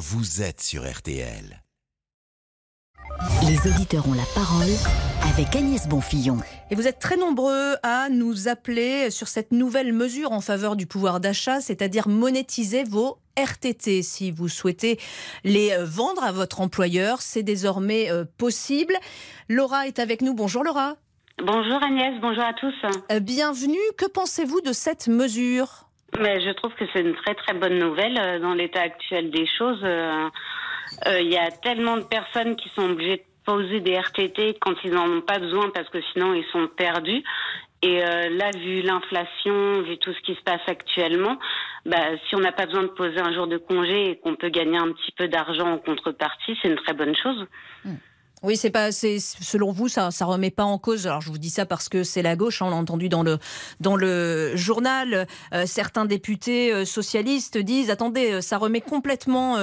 vous êtes sur RTL. Les auditeurs ont la parole avec Agnès Bonfillon. Et vous êtes très nombreux à nous appeler sur cette nouvelle mesure en faveur du pouvoir d'achat, c'est-à-dire monétiser vos RTT. Si vous souhaitez les vendre à votre employeur, c'est désormais euh, possible. Laura est avec nous. Bonjour Laura. Bonjour Agnès, bonjour à tous. Euh, bienvenue. Que pensez-vous de cette mesure? Mais je trouve que c'est une très très bonne nouvelle dans l'état actuel des choses. Il y a tellement de personnes qui sont obligées de poser des RTT quand ils n'en ont pas besoin parce que sinon ils sont perdus. Et euh, là, vu l'inflation, vu tout ce qui se passe actuellement, bah, si on n'a pas besoin de poser un jour de congé et qu'on peut gagner un petit peu d'argent en contrepartie, c'est une très bonne chose. Hmm. Oui, c'est pas, c'est selon vous, ça, ça remet pas en cause. Alors, je vous dis ça parce que c'est la gauche. Hein, on l'a entendu dans le dans le journal. Euh, certains députés euh, socialistes disent attendez, ça remet complètement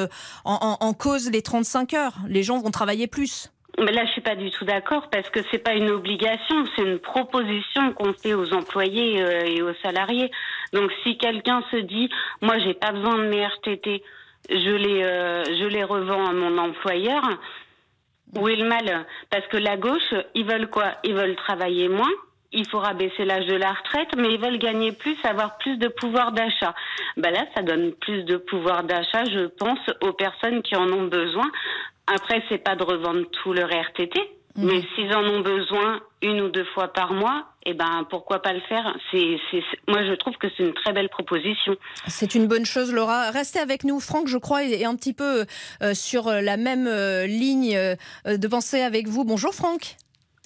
en, cause les 35 heures. Les gens vont travailler plus. Mais là, je suis pas du tout d'accord parce que c'est pas une obligation, c'est une proposition qu'on fait aux employés euh, et aux salariés. Donc, si quelqu'un se dit, moi, j'ai pas besoin de mes RTT, je les, euh, je les revends à mon employeur. Où le mal Parce que la gauche, ils veulent quoi? Ils veulent travailler moins. Il faudra baisser l'âge de la retraite, mais ils veulent gagner plus, avoir plus de pouvoir d'achat. Ben là, ça donne plus de pouvoir d'achat, je pense, aux personnes qui en ont besoin. Après, c'est pas de revendre tout leur RTT, mhm. mais s'ils en ont besoin une ou deux fois par mois, eh ben pourquoi pas le faire? C'est, Moi, je trouve que c'est une très belle proposition. C'est une bonne chose, Laura. Restez avec nous. Franck, je crois, est un petit peu euh, sur la même euh, ligne euh, de pensée avec vous. Bonjour, Franck.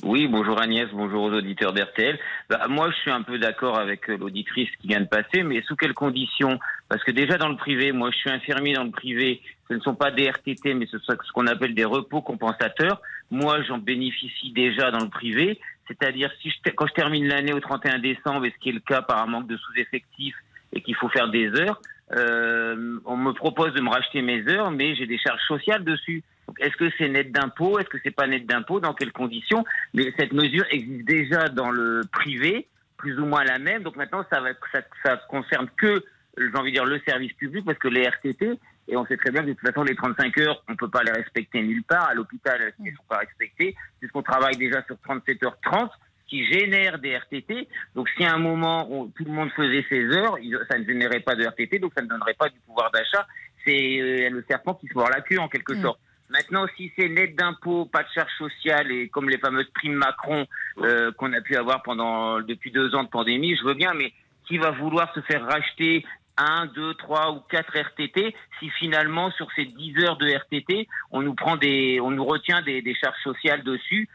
Oui, bonjour Agnès, bonjour aux auditeurs d'RTL. Bah, moi, je suis un peu d'accord avec euh, l'auditrice qui vient de passer, mais sous quelles conditions? Parce que déjà dans le privé, moi je suis infirmier dans le privé, ce ne sont pas des RTT, mais ce sont ce qu'on appelle des repos compensateurs. Moi, j'en bénéficie déjà dans le privé, c'est-à-dire si je, quand je termine l'année au 31 décembre, et ce qui est le cas par un manque de sous-effectifs et qu'il faut faire des heures, euh, on me propose de me racheter mes heures, mais j'ai des charges sociales dessus. Est-ce que c'est net d'impôt Est-ce que c'est pas net d'impôt Dans quelles conditions? Mais cette mesure existe déjà dans le privé, plus ou moins la même. Donc maintenant, ça va, ça, ça concerne que, j'ai envie de dire, le service public, parce que les RTT, et on sait très bien que de toute façon, les 35 heures, on peut pas les respecter nulle part. À l'hôpital, elles ne sont pas respectées, puisqu'on travaille déjà sur 37h30 qui génère des RTT. Donc, si à un moment où tout le monde faisait ses heures, ça ne générait pas de RTT, donc ça ne donnerait pas du pouvoir d'achat. C'est euh, le serpent qui se mord la queue, en quelque mm. sorte. Maintenant, si c'est net d'impôts, pas de charges sociales et comme les fameuses primes Macron euh, qu'on a pu avoir pendant depuis deux ans de pandémie, je veux bien, mais qui va vouloir se faire racheter un, deux, trois ou quatre RTT si finalement sur ces 10 heures de RTT on nous prend des, on nous retient des, charges sociales dessus.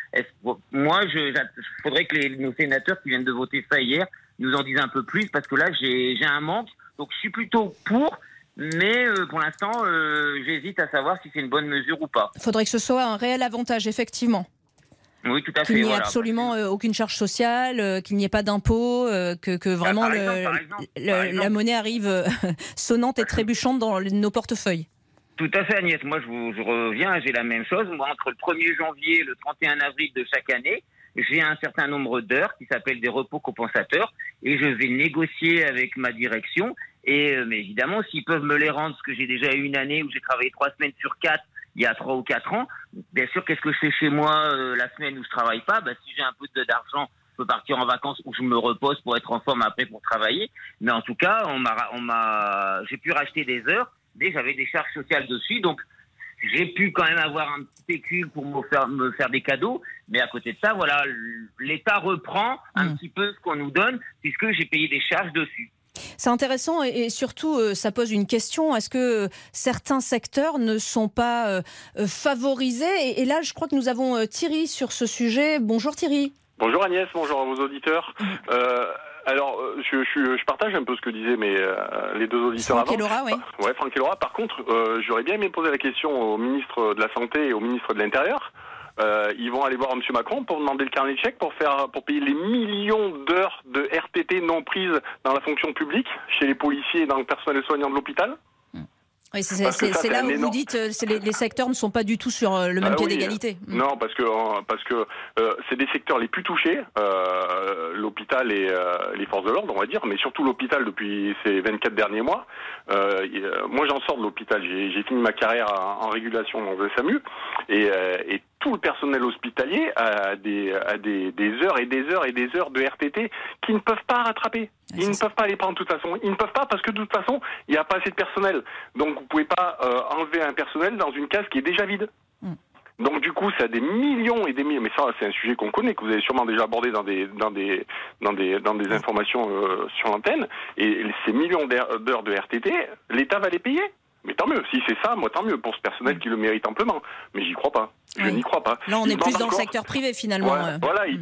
Moi, je, faudrait que les, nos sénateurs qui viennent de voter ça hier nous en disent un peu plus parce que là j'ai un manque. Donc je suis plutôt pour. Mais euh, pour l'instant, euh, j'hésite à savoir si c'est une bonne mesure ou pas. Il faudrait que ce soit un réel avantage, effectivement. Oui, tout à fait. Qu'il n'y ait absolument euh, aucune charge sociale, qu'il n'y ait pas d'impôt, que, que, bah, vraiment la monnaie arrive sonnante et trébuchante dans nos portefeuilles. Tout à fait, Agnès. Moi, je, vous, je reviens, j'ai la même chose. Moi, entre le 1er janvier et le 31 avril de chaque année, j'ai un certain nombre d'heures qui s'appellent des repos compensateurs et je vais négocier avec ma direction et euh, mais évidemment, s'ils peuvent me les rendre, parce que j'ai déjà eu une année où j'ai travaillé trois semaines sur quatre, il y a trois ou quatre ans, bien sûr, qu'est-ce que je fais chez moi euh, la semaine où je travaille pas? Bah, Si j'ai un peu d'argent, je peux partir en vacances où je me repose pour être en forme après pour travailler. Mais en tout cas, on m'a, on m'a, j'ai pu racheter des heures, mais j'avais des charges sociales dessus, donc j'ai pu quand même avoir un petit pécule pour me faire, me faire des cadeaux, mais à côté de ça, voilà, l'État reprend un mmh. petit peu ce qu'on nous donne, puisque j'ai payé des charges dessus. C'est intéressant et, surtout, euh, ça pose une question. Est-ce que certains secteurs ne sont pas euh, euh, favorisés et, là, je crois que nous avons Thierry sur ce sujet. Bonjour Thierry. Bonjour Agnès, bonjour à vos auditeurs. alors, je, partage un peu ce que disaient mes, les deux auditeurs Franck Et Laura, oui. Ouais, Franck et Laura. Par contre, j'aurais bien aimé poser la question au ministre de la Santé et au ministre de l'Intérieur. Euh, ils vont aller voir M. Macron pour demander le carnet de chèques pour faire pour payer les millions d'heures de RTT non prises dans la fonction publique chez les policiers et dans le personnel soignant de l'hôpital. Oui, c'est là où vous dites euh, les, les, secteurs ne sont pas du tout sur euh, le même ah pied d'égalité. Non, parce que parce que c'est des secteurs les plus touchés, l'hôpital et les forces de l'ordre, on va dire, mais surtout l'hôpital depuis ces 24 derniers mois. moi, j'en sors de l'hôpital. J'ai fini ma carrière en, régulation dans le SAMU et, et tout le personnel hospitalier a, des, des, des, heures et des heures et des heures de RTT qui ne peuvent pas rattraper. Ils ne peuvent pas les prendre de toute façon. Ils ne peuvent pas parce que de toute façon, il n'y a pas assez de personnel. Donc vous ne pouvez pas euh, enlever un personnel dans une case qui est déjà vide. Mm. Donc du coup, ça a des millions et des millions. Mais ça, c'est un sujet qu'on connaît, que vous avez sûrement déjà abordé dans des dans des dans des dans des informations euh, sur l'antenne. Et ces millions d'heures de RTT, l'État va les payer. Mais tant mieux. Si c'est ça, moi tant mieux pour ce personnel qui le mérite amplement. Mais j'y crois pas. Je n'y crois pas. Là, on est plus dans le secteur privé finalement. Euh. Voilà, ils,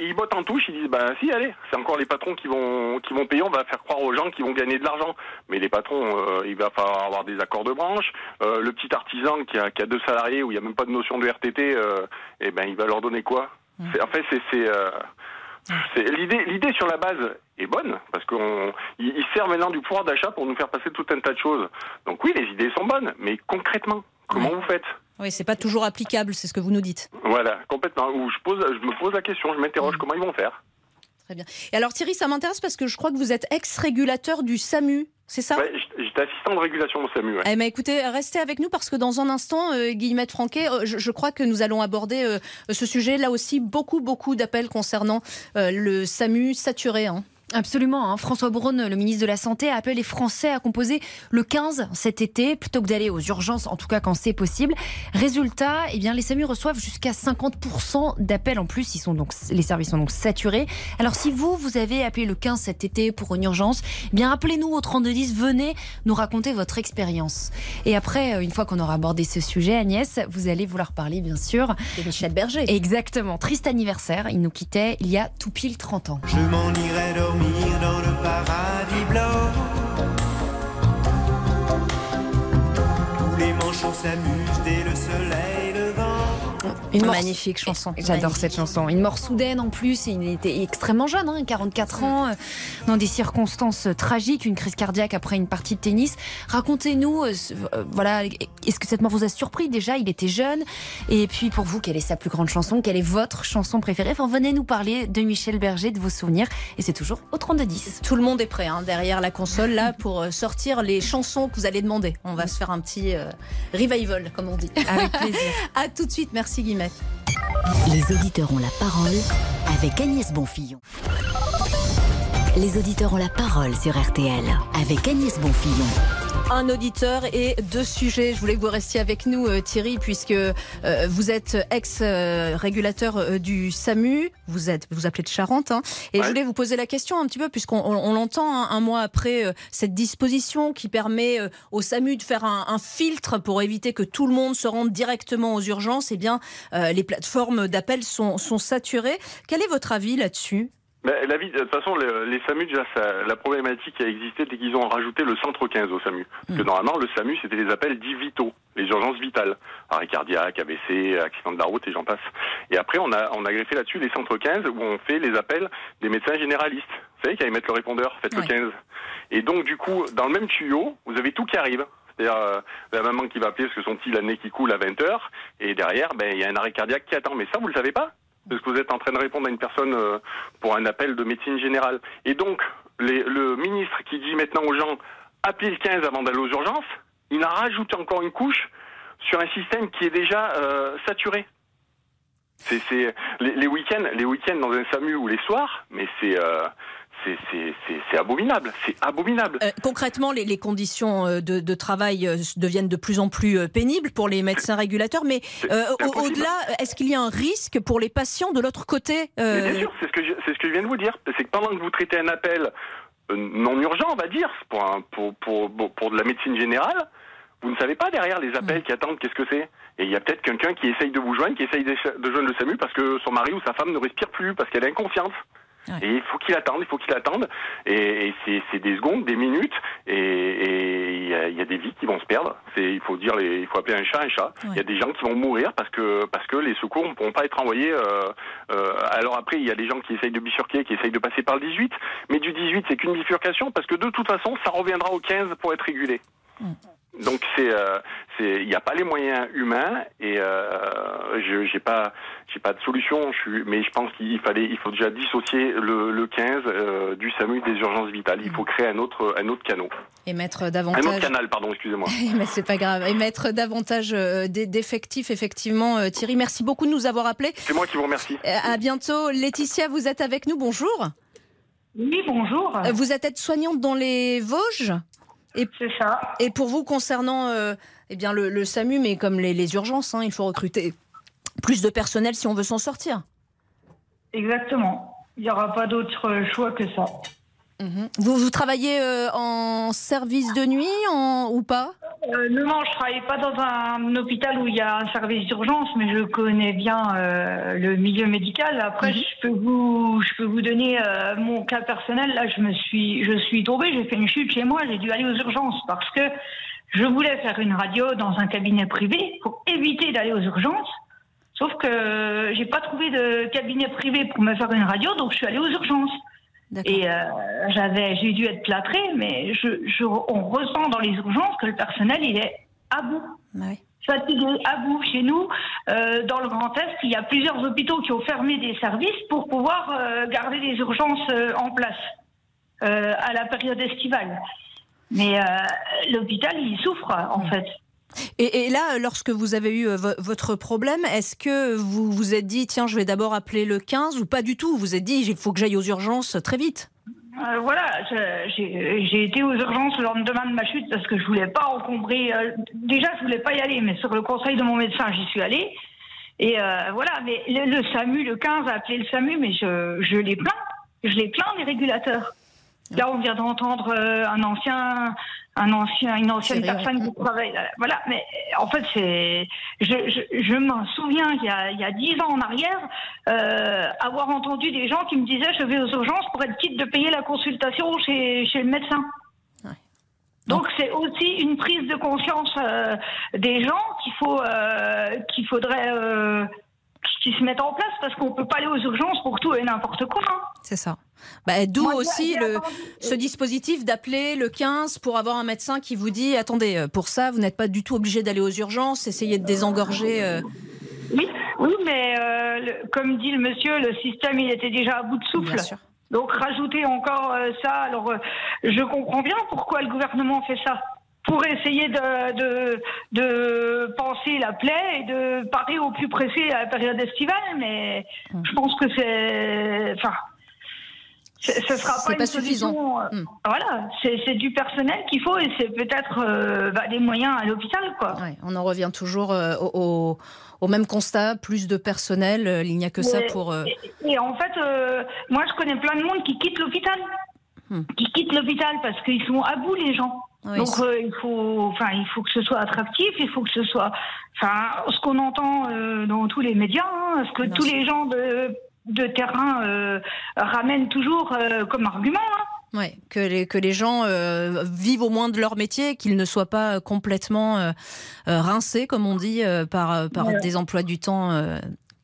ils, bottent en touche, ils disent ben si, allez, c'est encore les patrons qui vont qui vont payer, on va faire croire aux gens qui vont gagner de l'argent. Mais les patrons, euh, il va falloir avoir des accords de branche. Euh, le petit artisan qui a, qui a deux salariés où il n'y a même pas de notion de RTT, eh ben il va leur donner quoi? En fait, c'est L'idée, l'idée sur la base est bonne parce qu'on, il, sert maintenant du pouvoir d'achat pour nous faire passer tout un tas de choses. Donc oui, les idées sont bonnes, mais concrètement, comment vous faites? Oui, c'est pas toujours applicable, c'est ce que vous nous dites. Voilà, complètement. Je pose, je me pose la question, je m'interroge comment ils vont faire. Très bien. Et alors Thierry, ça m'intéresse parce que je crois que vous êtes ex-régulateur du SAMU. C'est ça j'étais assistant de régulation au SAMU. Eh ben, écoutez, restez avec nous parce que dans un instant, euh, Guillemette Franquet, euh, je, crois que nous allons aborder euh, ce sujet. Là aussi, beaucoup, beaucoup d'appels concernant le SAMU saturé. Hein. Absolument. Hein. François Braun, le ministre de la Santé, a appelé les Français à composer le 15 cet été, plutôt que d'aller aux urgences, en tout cas quand c'est possible. Résultat, eh bien, les SAMU reçoivent jusqu'à 50% d'appels en plus. Ils sont donc, les services sont donc saturés. Alors, si vous, vous avez appelé le 15 cet été pour une urgence, eh bien, appelez-nous au 3210, venez nous raconter votre expérience. Et après, euh, une fois qu'on aura abordé ce sujet, Agnès, vous allez vouloir parler, bien sûr, de Michel Berger. Exactement. Triste anniversaire. Il nous quittait il y a tout pile 30 ans. Je m'en irai dans le paradis blanc. Où les manchots s'amusent dès le soleil une magnifique chanson. J'adore cette chanson. Une mort soudaine en plus. il était extrêmement jeune, 44 hein, ans, euh, dans des circonstances tragiques, une crise cardiaque après une partie de tennis. Racontez-nous, euh, euh, voilà, est-ce que cette mort vous a surpris? Déjà Il était jeune. Et puis pour vous, quelle est sa plus grande chanson? Quelle est votre chanson préférée? Enfin, Venez nous parler de Michel Berger, de vos souvenirs. Et c'est toujours au 32-10. Tout le monde est prêt hein, derrière la console là pour sortir les chansons que vous allez demander. On va se faire un petit revival, comme on dit. Avec plaisir. à tout de suite. Merci Les auditeurs ont la parole avec Agnès Bonfillon. Les auditeurs ont la parole sur RTL avec Agnès Bonfillon un auditeur et deux sujets. Je voulais que vous restiez avec nous, euh, Thierry, puisque euh, vous êtes ex-régulateur euh, du SAMU. Vous êtes, vous appelez de Charente, hein. et je voulais vous poser la question un petit peu, puisqu'on l'entend hein, un mois après cette disposition qui permet au SAMU de faire un, filtre pour éviter que tout le monde se rende directement aux urgences. Eh bien, les plateformes d'appel sont, sont saturées. Quel est votre avis là-dessus? La vie, de toute façon, les, SAMU, déjà, la problématique qui a existé, c'est qu'ils ont rajouté le centre 15 au SAMU. Parce que hmm. normalement, le SAMU, c'était les appels dits vitaux, les urgences vitales. Arrêt cardiaque, AVC, accident de la route et j'en passe. Et après, on a, on a greffé là-dessus les centres 15 où on fait les appels des médecins généralistes. Vous savez, qui allaient mettre le répondeur, faites le 15. Et donc, du coup, dans le même tuyau, vous avez tout qui arrive. C'est-à-dire euh, la maman qui va appeler parce que son petit a nez qui coule à 20 heures, et derrière, ben il y a un arrêt cardiaque qui attend. Mais ça, vous le savez pas? Parce que vous êtes en train de répondre à une personne euh, pour un appel de médecine générale. Et donc, le ministre qui dit maintenant aux gens appelez le 15 avant d'aller aux urgences, il en rajoute encore une couche sur un système qui est déjà euh, saturé. C'est les, week-ends, les week-ends dans un SAMU ou les soirs, mais c'est euh, c'est abominable, c'est abominable. Euh, concrètement, les, conditions euh, de, travail euh, deviennent de plus en plus pénibles pour les médecins régulateurs, mais au-delà, est-ce qu'il y a un risque pour les patients de l'autre côté Bien sûr, c'est ce, que je, ce que je viens de vous dire. C'est que pendant que vous traitez un appel non urgent, on va dire, pour, pour, pour, pour, de la médecine générale, vous ne savez pas derrière les appels qui attendent qu'est-ce que c'est? Et il y a peut-être quelqu'un qui essaye de vous joindre, qui essaye de joindre le SAMU parce que son mari ou sa femme ne respire plus, parce qu'elle est Et il faut qu'il attende, il faut qu'il attende. Et, c'est des secondes, des minutes, et il y, a des vies qui vont se perdre. Il faut dire, il faut appeler un chat un chat. Il y a des gens qui vont mourir parce que parce que les secours ne pourront pas être envoyés. Euh, euh, alors après, il y a des gens qui essayent de bifurquer, qui essayent de passer par le 18, mais du 18 c'est qu'une bifurcation parce que de toute façon, ça reviendra au 15 pour être régulé. Mm. Donc c'est, euh, c'est, il n'y a pas les moyens humains et euh, je j'ai pas, j'ai pas de solution. Je suis, mais je pense qu'il fallait, il faut déjà dissocier le, le 15 euh, du SAMU des urgences vitales. Il faut créer un autre, un autre canal. Et mettre Un davantage. autre canal, pardon, excusez-moi. Mais c'est pas grave. Et mettre davantage d'e- d'effectifs, effectivement. Thierry, merci beaucoup de nous avoir appelés. C'est moi qui vous remercie. À bientôt. Laetitia, vous êtes avec nous. Bonjour. Oui, bonjour. Vous êtes aide-soignante dans les Vosges? C'est ça. Et pour vous, concernant euh, eh bien, le, le SAMU, mais comme les, les urgences, hein, il faut recruter plus de personnel si on veut s'en sortir. Exactement. Il n'y aura pas d'autre choix que ça. Vous, vous travaillez euh, en service de nuit en- ou pas? Euh, non, je travaille pas dans un hôpital où il y a un service d'urgence, mais je connais bien euh, le milieu médical. Après, Mhm. je peux vous, je peux vous donner mon cas personnel. Là, je me suis, je suis tombée, j'ai fait une chute chez moi, j'ai dû aller aux urgences parce que je voulais faire une radio dans un cabinet privé pour éviter d'aller aux urgences. Sauf que j'ai pas trouvé de cabinet privé pour me faire une radio, donc je suis allée aux urgences. Et euh, j'avais, j'ai dû être plâtrée, mais je, je- on ressent dans les urgences que le personnel il est à bout. Fatigué, à bout. Chez nous, euh, dans le Grand Est, il y a plusieurs hôpitaux qui ont fermé des services pour pouvoir euh, garder les urgences euh, en place euh, à la période estivale. Mais euh, l'hôpital, il souffre en fait. Et, là, lorsque vous avez eu euh, vo- votre problème, est-ce que vous vous êtes dit, tiens, je vais d'abord appeler le 15 ou pas du tout? Vous vous êtes dit, il faut que j'aille aux urgences très vite Euh, voilà, j'ai été aux urgences le lendemain de ma chute parce que je voulais pas encombrer. euh, déjà, je voulais pas y aller, mais sur le conseil de mon médecin, j'y suis allée. Et euh, voilà, mais le, SAMU, le 15 a appelé le SAMU, mais je les plains. Je les plains, les régulateurs. Là, on vient d'entendre euh, un ancien, un ancien, une ancienne personne qui travaille. là. Voilà, mais en fait, c'est, je, je, je m'en souviens il y a, il y a dix ans en arrière, euh, avoir entendu des gens qui me disaient je vais aux urgences pour être quitte de payer la consultation chez, chez le médecin. Donc c'est aussi une prise de conscience euh, des gens qu'il faut, euh, qu'il faudrait, euh, qui se mettent en place parce qu'on peut pas aller aux urgences pour tout et n'importe quoi. hein. C'est ça. Bah, D'où aussi le, ce dispositif d'appeler le 15 pour avoir un médecin qui vous dit attendez, euh, pour ça, vous n'êtes pas du tout obligé d'aller aux urgences, essayez de désengorger. euh, Oui, oui, mais euh, le- comme dit le monsieur, le système il était déjà à bout de souffle. Donc rajouter encore euh, ça, alors je comprends bien pourquoi le gouvernement fait ça. Pour essayer de, de, de la plaie et de parer au plus pressé à la période estivale, mais je pense que c'est. Enfin. Ce sera pas, suffisant. euh, Voilà, c'est du personnel qu'il faut et c'est peut-être euh, bah, des moyens à l'hôpital, quoi. ouais, on en revient toujours euh, au, au- même constat plus de personnel, il n'y a que ça pour. euh, Et, et en fait, moi, je connais plein de monde qui quitte l'hôpital. Qui quitte l'hôpital parce qu'ils sont à bout, les gens. Oui, Donc, euh, il, faut, enfin, il faut que ce soit attractif, il faut que ce soit. Enfin, ce qu'on entend euh, dans tous les médias, hein, ce que tous les gens de, de terrain euh, ramènent toujours comme argument. hein. Ouais, que les, que les gens euh, vivent au moins de leur métier, qu'ils ne soient pas complètement euh, rincés, comme on dit, euh, par, par Ouais. des emplois du temps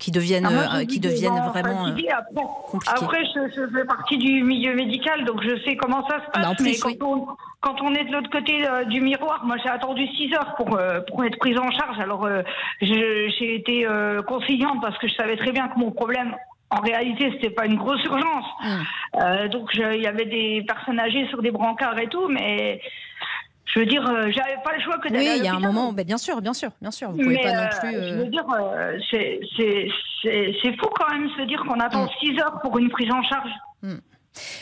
qui deviennent, Ah, moi, euh, qui deviennent vraiment. euh, fatigués. après, je, je fais partie du milieu médical, donc je sais comment ça se passe. Bah, plus, mais quand, on, quand on est de l'autre côté euh, du miroir, moi j'ai attendu 6 heures pour, euh, pour être prise en charge. Alors euh, j'ai été conciliante parce que je savais très bien que mon problème. En réalité, c'était pas une grosse urgence. Euh, donc, il y avait des personnes âgées sur des brancards et tout, mais je veux dire, euh, j'avais pas le choix que d'aller Oui, il y a un moment, bah, bien sûr, bien sûr, bien sûr. Vous pouvez Mais, pas non euh, plus. Je euh, veux dire, euh, c'est- fou quand même se dire qu'on attend Mm. 6 heures pour une prise en charge.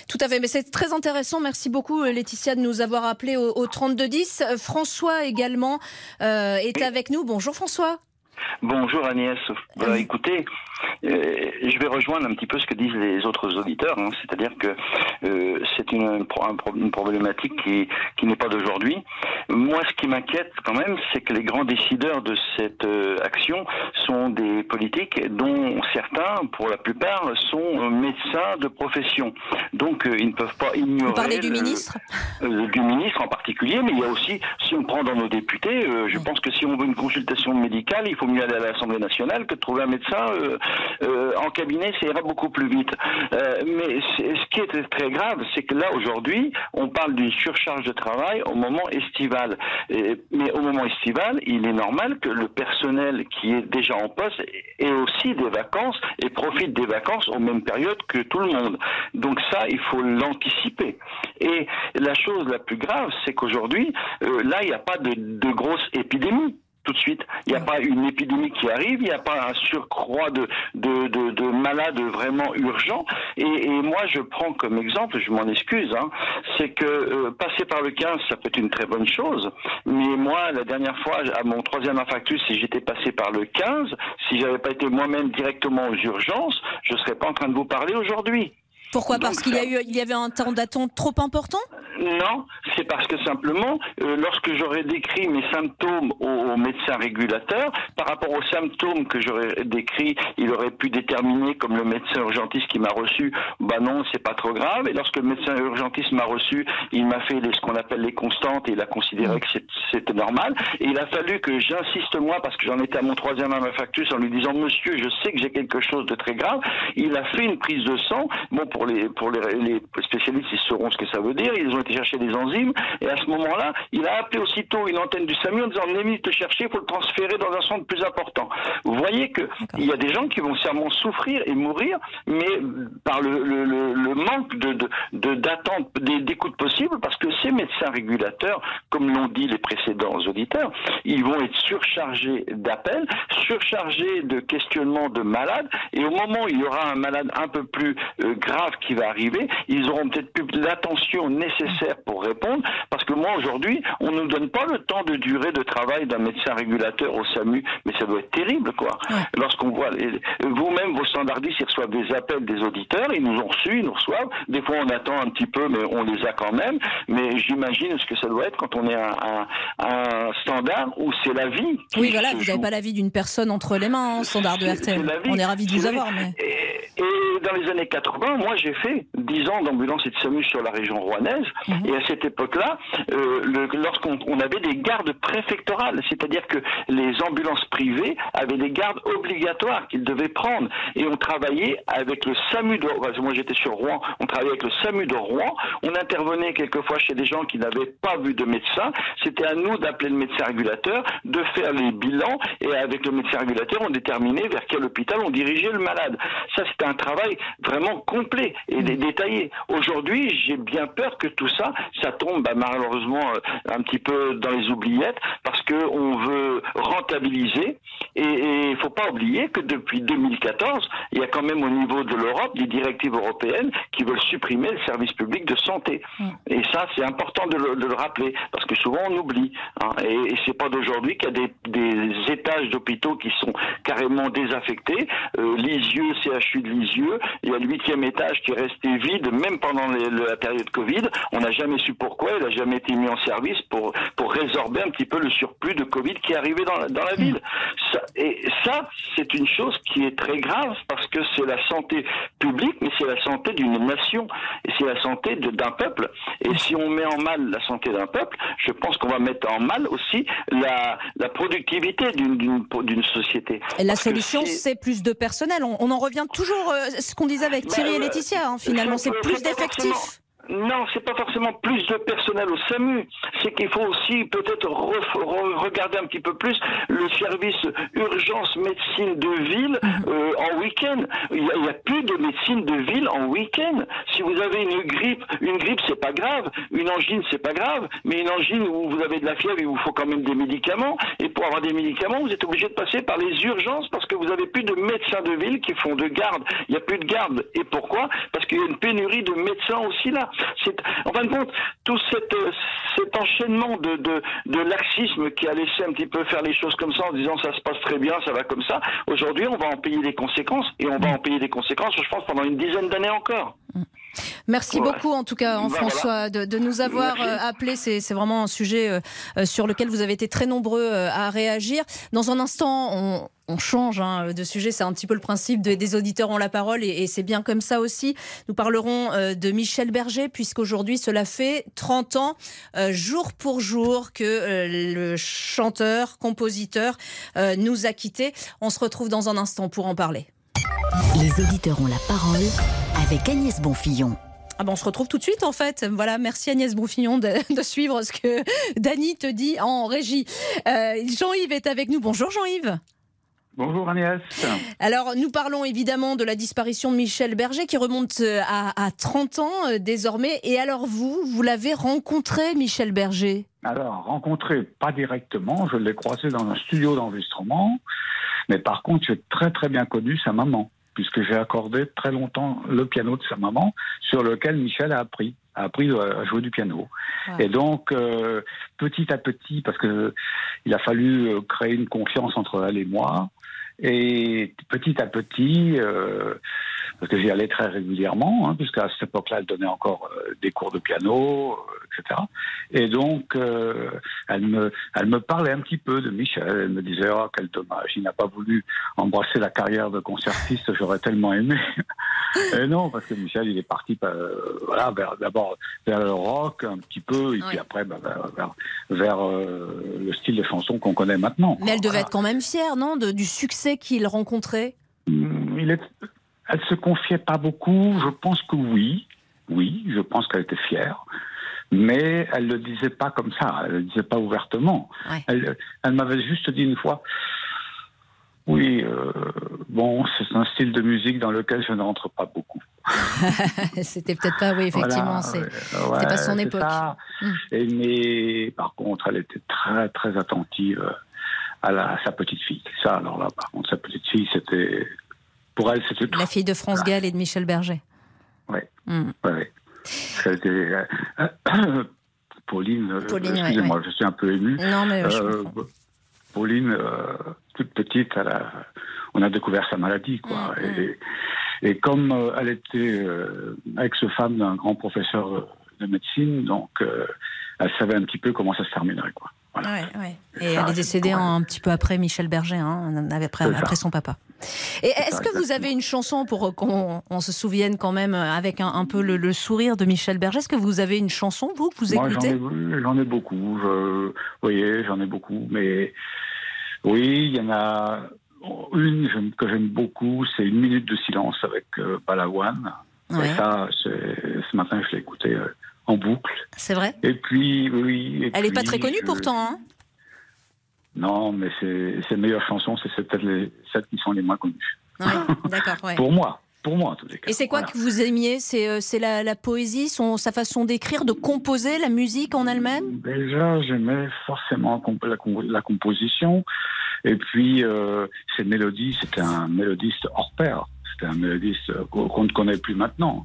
Tout à fait, mais c'est très intéressant. Merci beaucoup euh, Laetitia de nous avoir appelé au, au 3210. Euh, François également est avec nous. Bonjour François. Bonjour Agnès. Bah, écoutez, euh, je vais rejoindre un petit peu ce que disent les autres auditeurs, hein. c'est-à-dire que euh, c'est une, un pro- un pro- une problématique qui, qui n'est pas d'aujourd'hui. Moi, ce qui m'inquiète quand même, c'est que les grands décideurs de cette euh, action sont des politiques dont certains, pour la plupart, sont médecins de profession. Donc, ils ne peuvent pas ignorer... Vous parlez du le- ministre du ministre en particulier, mais il y a aussi, si on prend dans nos députés, je pense que si on veut une consultation médicale, il faut à l'Assemblée nationale que de trouver un médecin euh, euh, en cabinet, ça ira beaucoup plus vite. Euh, mais ce qui est très grave, c'est que là aujourd'hui, on parle d'une surcharge de travail au moment estival. mais au moment estival, il est normal que le personnel qui est déjà en poste ait aussi des vacances et profite des vacances aux mêmes périodes que tout le monde. Donc ça, il faut l'anticiper. Et la chose la plus grave, c'est qu'aujourd'hui, là, il n'y a pas de, de grosse épidémie tout de suite. Il n'y a pas une épidémie qui arrive, il n'y a pas un surcroît de, de, malades vraiment urgents. Et, moi, je prends comme exemple, je m'en excuse, hein, c'est que euh, passer par le 15, ça peut être une très bonne chose. Mais moi, la dernière fois, à mon troisième infarctus, si j'étais passé par le 15, si j'avais pas été moi-même directement aux urgences, je ne serais pas en train de vous parler aujourd'hui. Pourquoi? Parce qu'il y, a eu, il y avait un temps d'attente trop important? Non, c'est parce que simplement, euh, lorsque j'aurais décrit mes symptômes au, médecin régulateur, par rapport aux symptômes que j'aurais décrits, il aurait pu déterminer, comme le médecin urgentiste qui m'a reçu, bah non, c'est pas trop grave. Et lorsque le médecin urgentiste m'a reçu, il m'a fait ce qu'on appelle les constantes et il a considéré que c'était normal. Et il a fallu que j'insiste moi, parce que j'en étais à mon troisième factus, en lui disant, monsieur, je sais que j'ai quelque chose de très grave. Il a fait une prise de sang. Bon, pour les, pour les, les, spécialistes, ils sauront ce que ça veut dire. Ils ont été chercher des enzymes. Et à ce moment-là, il a appelé aussitôt une antenne du SAMU en disant Némi, te chercher, il faut le transférer dans un centre plus important. Vous voyez qu'il y a des gens qui vont sûrement souffrir et mourir, mais par le, le, le, manque de, d'attente de, d'écoute possible, parce que ces médecins régulateurs, comme l'ont dit les précédents auditeurs, ils vont être surchargés d'appels, surchargés de questionnements de malades, et au moment où il y aura un malade un peu plus euh, grave qui va arriver, ils auront peut-être plus l'attention nécessaire pour répondre, parce que moi aujourd'hui, on ne nous donne pas le temps de durée de travail d'un médecin régulateur au SAMU, mais ça doit être terrible, quoi. Lorsqu'on voit vous-même vos standardistes, ils reçoivent des appels des auditeurs, ils nous ont reçus, ils nous reçoivent. Des fois, on attend un petit peu, mais on les a quand même. Mais j'imagine ce que ça doit être quand on est un, un, standard où c'est la vie. Oui, voilà, vous n'avez pas la vie d'une personne entre les mains, hein, standard de RTL. On est ravis de vous avoir. Mais... Et, dans les années 80, moi, j'ai fait 10 ans d'ambulance et de SAMU sur la région rouennaise. Mhm. Et à cette époque-là, euh, lorsqu'on on avait des gardes préfectorales, c'est-à-dire que les ambulances privées avaient des gardes obligatoires qu'ils devaient prendre. Et on travaillait avec le SAMU de moi j'étais sur Rouen, on travaillait avec le SAMU de Rouen. On intervenait quelquefois chez des gens qui n'avaient pas vu de médecin. C'était à nous d'appeler le médecin régulateur, de faire les bilans. Et avec le médecin régulateur, on déterminait vers quel hôpital on dirigeait le malade. Ça, c'était un travail vraiment complet et détaillé. Aujourd'hui, j'ai bien peur que tout ça, ça tombe bah, malheureusement euh, un petit peu dans les oubliettes parce qu'on veut rentabiliser. Et il ne faut pas oublier que depuis 2014, il y a quand même au niveau de l'Europe des directives européennes qui veulent supprimer le service public de santé. Mm. Et ça, c'est important de le, rappeler parce que souvent on oublie. Hein. Et, et c'est pas d'aujourd'hui qu'il y a des, des étages d'hôpitaux qui sont carrément désaffectés. Euh, Lisieux, CHU de Lisieux, il y a le huitième étage qui est resté vide, même pendant la période Covid. On n'a jamais su pourquoi. Il n'a jamais été mis en service pour pour résorber un petit peu le surplus de Covid qui est arrivé dans la, dans la ville. Ça, et ça, c'est une chose qui est très grave parce que c'est la santé publique, mais c'est la santé d'une nation et c'est la santé d'un peuple. Et si on met en mal la santé d'un peuple, je pense qu'on va mettre en mal aussi la, la productivité d'une société. Et la solution, c'est plus de personnel. On, on, en revient toujours à euh, ce qu'on disait avec Thierry et Laetitia. Hein, finalement, c'est plus d'effectifs. Non, c'est pas forcément plus de personnel au SAMU. C'est qu'il faut aussi peut-être regarder un petit peu plus le service urgence médecine de ville mhm. euh, en week-end. Il n'y a, a, plus de médecine de ville en week-end. Si vous avez une grippe, une grippe c'est pas grave, une angine c'est pas grave, mais une angine où vous avez de la fièvre, il vous faut quand même des médicaments. Et pour avoir des médicaments, vous êtes obligé de passer par les urgences parce que vous n'avez plus de médecins de ville qui font de garde. Il n'y a plus de garde. Et pourquoi? Parce qu'il y a une pénurie de médecins aussi là. En fin de compte, tout cet, euh, cet enchaînement de, laxisme qui a laissé un petit peu faire les choses comme ça en disant ça se passe très bien, ça va comme ça, aujourd'hui on va en payer des conséquences et on va en payer des conséquences, je pense, pendant une dizaine d'années encore. Mm. Merci beaucoup en tout cas, hein, Ben François, de, de nous avoir Merci. euh, appelé. C'est c'est vraiment un sujet euh, euh, sur lequel vous avez été très nombreux euh, à réagir. Dans un instant, on, on change hein, de sujet. C'est un petit peu le principe de- des auditeurs ont la parole et, et c'est bien comme ça aussi. Nous parlerons euh, de Michel Berger puisqu'aujourd'hui cela fait 30 ans, euh, jour pour jour, que euh, le chanteur, compositeur euh, nous a quittés. On se retrouve dans un instant pour en parler. Les auditeurs ont la parole avec Agnès Bonfillon. Ah ben on se retrouve tout de suite en fait. Voilà, merci Agnès Bouffillon de, de suivre ce que Dany te dit en régie. Euh, Jean-Yves est avec nous. Bonjour Jean-Yves. Bonjour Agnès. Alors nous parlons évidemment de la disparition de Michel Berger qui remonte euh, à, à 30 ans euh, désormais. Et alors vous, vous l'avez rencontré Michel Berger? Alors, rencontré pas directement, je l'ai croisé dans un studio d'enregistrement, mais par contre, j'ai très très bien connu sa maman, puisque j'ai accordé très longtemps le piano de sa maman, sur lequel Michel a appris, a appris à jouer du piano. Ouais. Et donc, euh, petit à petit, parce que il a fallu euh, créer une confiance entre elle et moi, et petit à petit, euh, parce que j'y allais très régulièrement, hein, puisqu'à cette époque-là, elle donnait encore euh, des cours de piano, euh, etc. Et donc, euh, elle, me, elle me parlait un petit peu de Michel. Elle me disait, oh, quel dommage, il n'a pas voulu embrasser la carrière de concertiste, j'aurais tellement aimé. et non, parce que Michel, il est parti voilà, vers- d'abord vers le rock un petit peu, et puis après bah, vers, vers, vers, le style de chanson qu'on connaît maintenant. Mais elle devait être quand même fière, non, de- du succès qu'il rencontrait? Hum, Il est, elle se confiait pas beaucoup. Je pense que oui, oui, je pense qu'elle était fière, mais elle le disait pas comme ça. Elle le disait pas ouvertement. Elle, elle m'avait juste dit une fois. Oui, euh, bon, c'est un style de musique dans lequel je n'entre pas beaucoup. C'était peut-être pas, oui, effectivement, Voilà, c'est ouais, pas son époque. Mm. Et mais par contre, elle était très très attentive à, la, à sa petite fille. Ça, alors là, par contre, sa petite fille, c'était pour elle, c'était tout. La fille de France Gall et de Michel Berger. Ouais. Mm. Ouais, Pauline, excusez-moi, ouais. je suis un peu ému. Non, mais, euh, je Pauline, euh, toute petite, elle a- on a découvert sa maladie, quoi. Mm, Et, et comme euh, elle était ex-femme d'un grand professeur de médecine, donc elle savait un petit peu comment ça se terminerait, quoi. Ouais. Et elle est décédée un petit peu après Michel Berger, hein, après son papa. Et est-ce que vous avez une chanson pour qu'on on se souvienne quand même avec un, un peu le, le sourire de Michel Berger? Est-ce que vous avez une chanson, vous, que vous j'en écoutez? ai, j'en ai beaucoup. Je, vous voyez, j'en ai beaucoup. Mais oui, il y en a une que j'aime beaucoup. C'est Une minute de silence avec euh. Ouais. Et ça, ce matin, je l'ai écouté euh, en boucle. C'est vrai? Et puis, oui. et Elle n'est pas très connue je- pourtant. hein? Non, mais c'est- ses meilleures chansons, c'est c'est peut-être les- celles qui sont les moins connues. Ouais, D'accord, ouais. Pour moi. Pour moi, en tous les cas. Et c'est quoi Voilà. que vous aimiez? C'est euh, c'est la, la poésie, son, sa façon d'écrire, de composer, la musique en elle-même? Déjà, j'aimais forcément la, la composition. Et puis, euh, ces mélodies, c'était un mélodiste hors pair. C'était un mélodiste euh, qu'on ne connaît plus maintenant.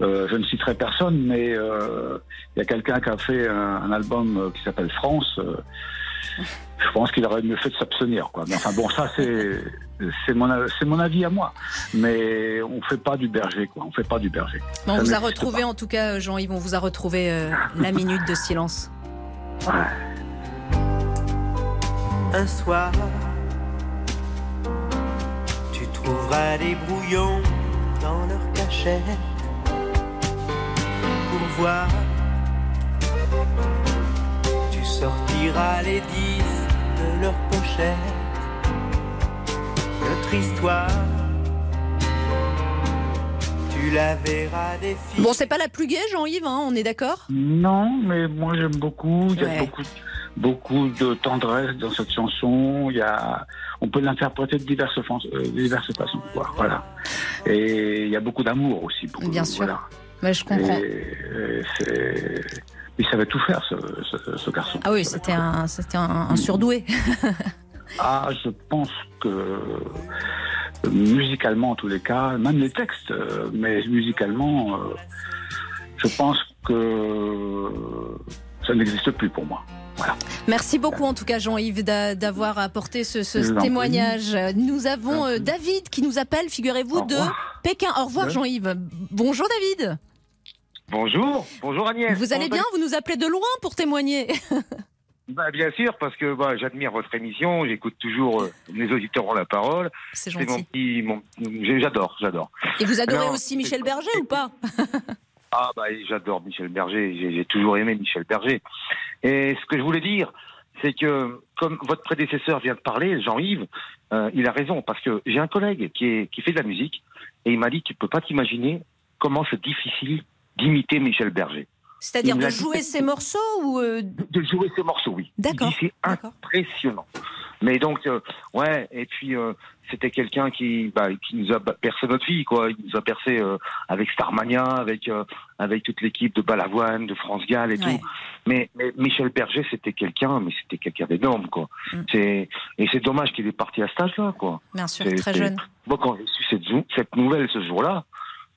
Euh, je ne citerai personne, mais euh, il y a quelqu'un qui a fait un, un album qui s'appelle France. euh, je pense qu'il aurait mieux fait de s'abstenir. quoi. Mais enfin bon, ça c'est c'est mon c'est mon avis à moi. Mais on fait pas du berger, quoi. On fait pas du berger. Bon, On Ça vous a retrouvé en tout cas, Jean-Yves, on vous a retrouvé euh, la minute de silence. Un soir, tu trouveras des brouillons dans leur cachette pour voir. Tu sortiras les disques de leur pochette. Notre histoire, tu la verras défiler. Bon, c'est pas la plus gaie, Jean-Yves, hein, on est d'accord? Non, mais moi j'aime beaucoup. Il y a Ouais. beaucoup, beaucoup de tendresse dans cette chanson. Il y a, on peut l'interpréter de diverses, euh, de diverses façons. quoi. Voilà. Et il y a beaucoup d'amour aussi. beaucoup- Bien sûr. voilà. Ouais, je comprends. Et, et c'est- il savait tout faire, ce, ce- ce garçon. Ah oui, c'était un, c'était un, un surdoué. Ah, je pense que euh, musicalement, en tous les cas, même les textes, euh, mais musicalement, euh, je pense que ça n'existe plus pour moi. Voilà. Merci beaucoup en tout cas Jean-Yves d'a- d'avoir apporté ce, témoignage. Nous avons David qui nous appelle, figurez-vous, de Pékin. Au revoir. Jean-Yves. Bonjour David. Bonjour, bonjour Agnès. Vous allez bien Vous nous appelez de loin pour témoigner. Bah, bien sûr, parce que bah, j'admire votre émission, j'écoute toujours euh, les auditeurs ont la parole. C'est mon gentil. petit, mon- j'adore, j'adore. Et vous adorez Alors, aussi Michel Berger ou pas Ah bah j'adore Michel Berger, j'ai toujours aimé Michel Berger. Et ce que je voulais dire, c'est que comme votre prédécesseur vient de parler, Jean-Yves, euh, il a raison parce que j'ai un collègue qui, est, qui fait de la musique et il m'a dit tu peux pas t'imaginer comment c'est difficile d'imiter Michel Berger. C'est-à-dire de jouer ses morceaux ou euh, de jouer ses morceaux, oui. D'accord. C'est impressionnant. Mais donc, euh, ouais, et puis euh, c'était quelqu'un qui, bah, qui nous a percé notre vie, quoi. Il nous a percé avec Starmania, avec avec toute l'équipe de Balavoine, de France Gall et tout. Mais, mais Michel Berger, c'était quelqu'un, mais c'était quelqu'un d'énorme, quoi. C'est et c'est dommage qu'il est parti à cet âge-là, quoi. Bien sûr, très jeune. Moi, quand j'ai su cette nouvelle ce jour-là,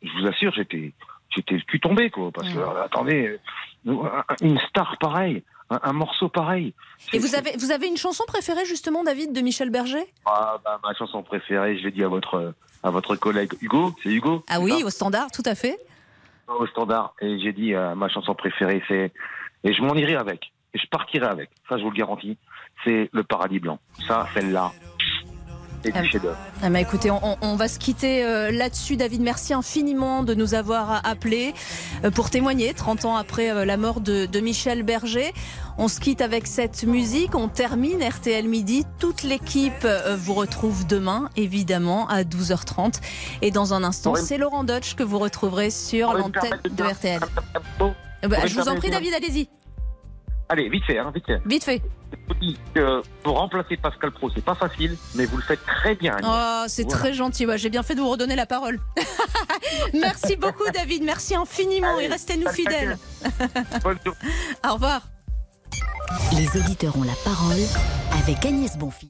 je vous assure, j'étais j'étais le cul tombé, quoi. Parce que, attendez, euh, une star pareille, un, un morceau pareil. Et vous avez, vous avez une chanson préférée justement, David, de Michel Berger? Ah, bah, ma chanson préférée, je l'ai dit à votre, à votre collègue Hugo, c'est Hugo Ah oui, au standard, tout à fait. Au standard. Et j'ai dit, euh, ma chanson préférée, c'est. Et je m'en irai avec. Et je partirai avec. Ça, je vous le garantis. C'est Le Paradis Blanc. Ça, celle-là. C'est du chef-d'œuvre. Ah bah écoutez, on, va se quitter euh, là-dessus. David, merci infiniment de nous avoir appelés euh, pour témoigner 30 ans après euh, la mort de, de Michel Berger. On se quitte avec cette musique. On termine RTL Midi. Toute l'équipe euh, vous retrouve demain, évidemment, à 12h30. Et dans un instant, c'est Laurent Dutch que vous retrouverez sur l'antenne de RTL. Euh, bah, je vous en prie, David, allez-y. Allez, vite fait, hein, vite fait. Vite fait. Je vous dis que pour remplacer Pascal Pro, c'est pas facile, mais vous le faites très bien. Oh, c'est Voilà. très gentil. Ouais, J'ai bien fait de vous redonner la parole. Merci beaucoup, David. Merci infiniment et restez-nous fidèles. Au revoir. Les auditeurs ont la parole avec Agnès Bonfils.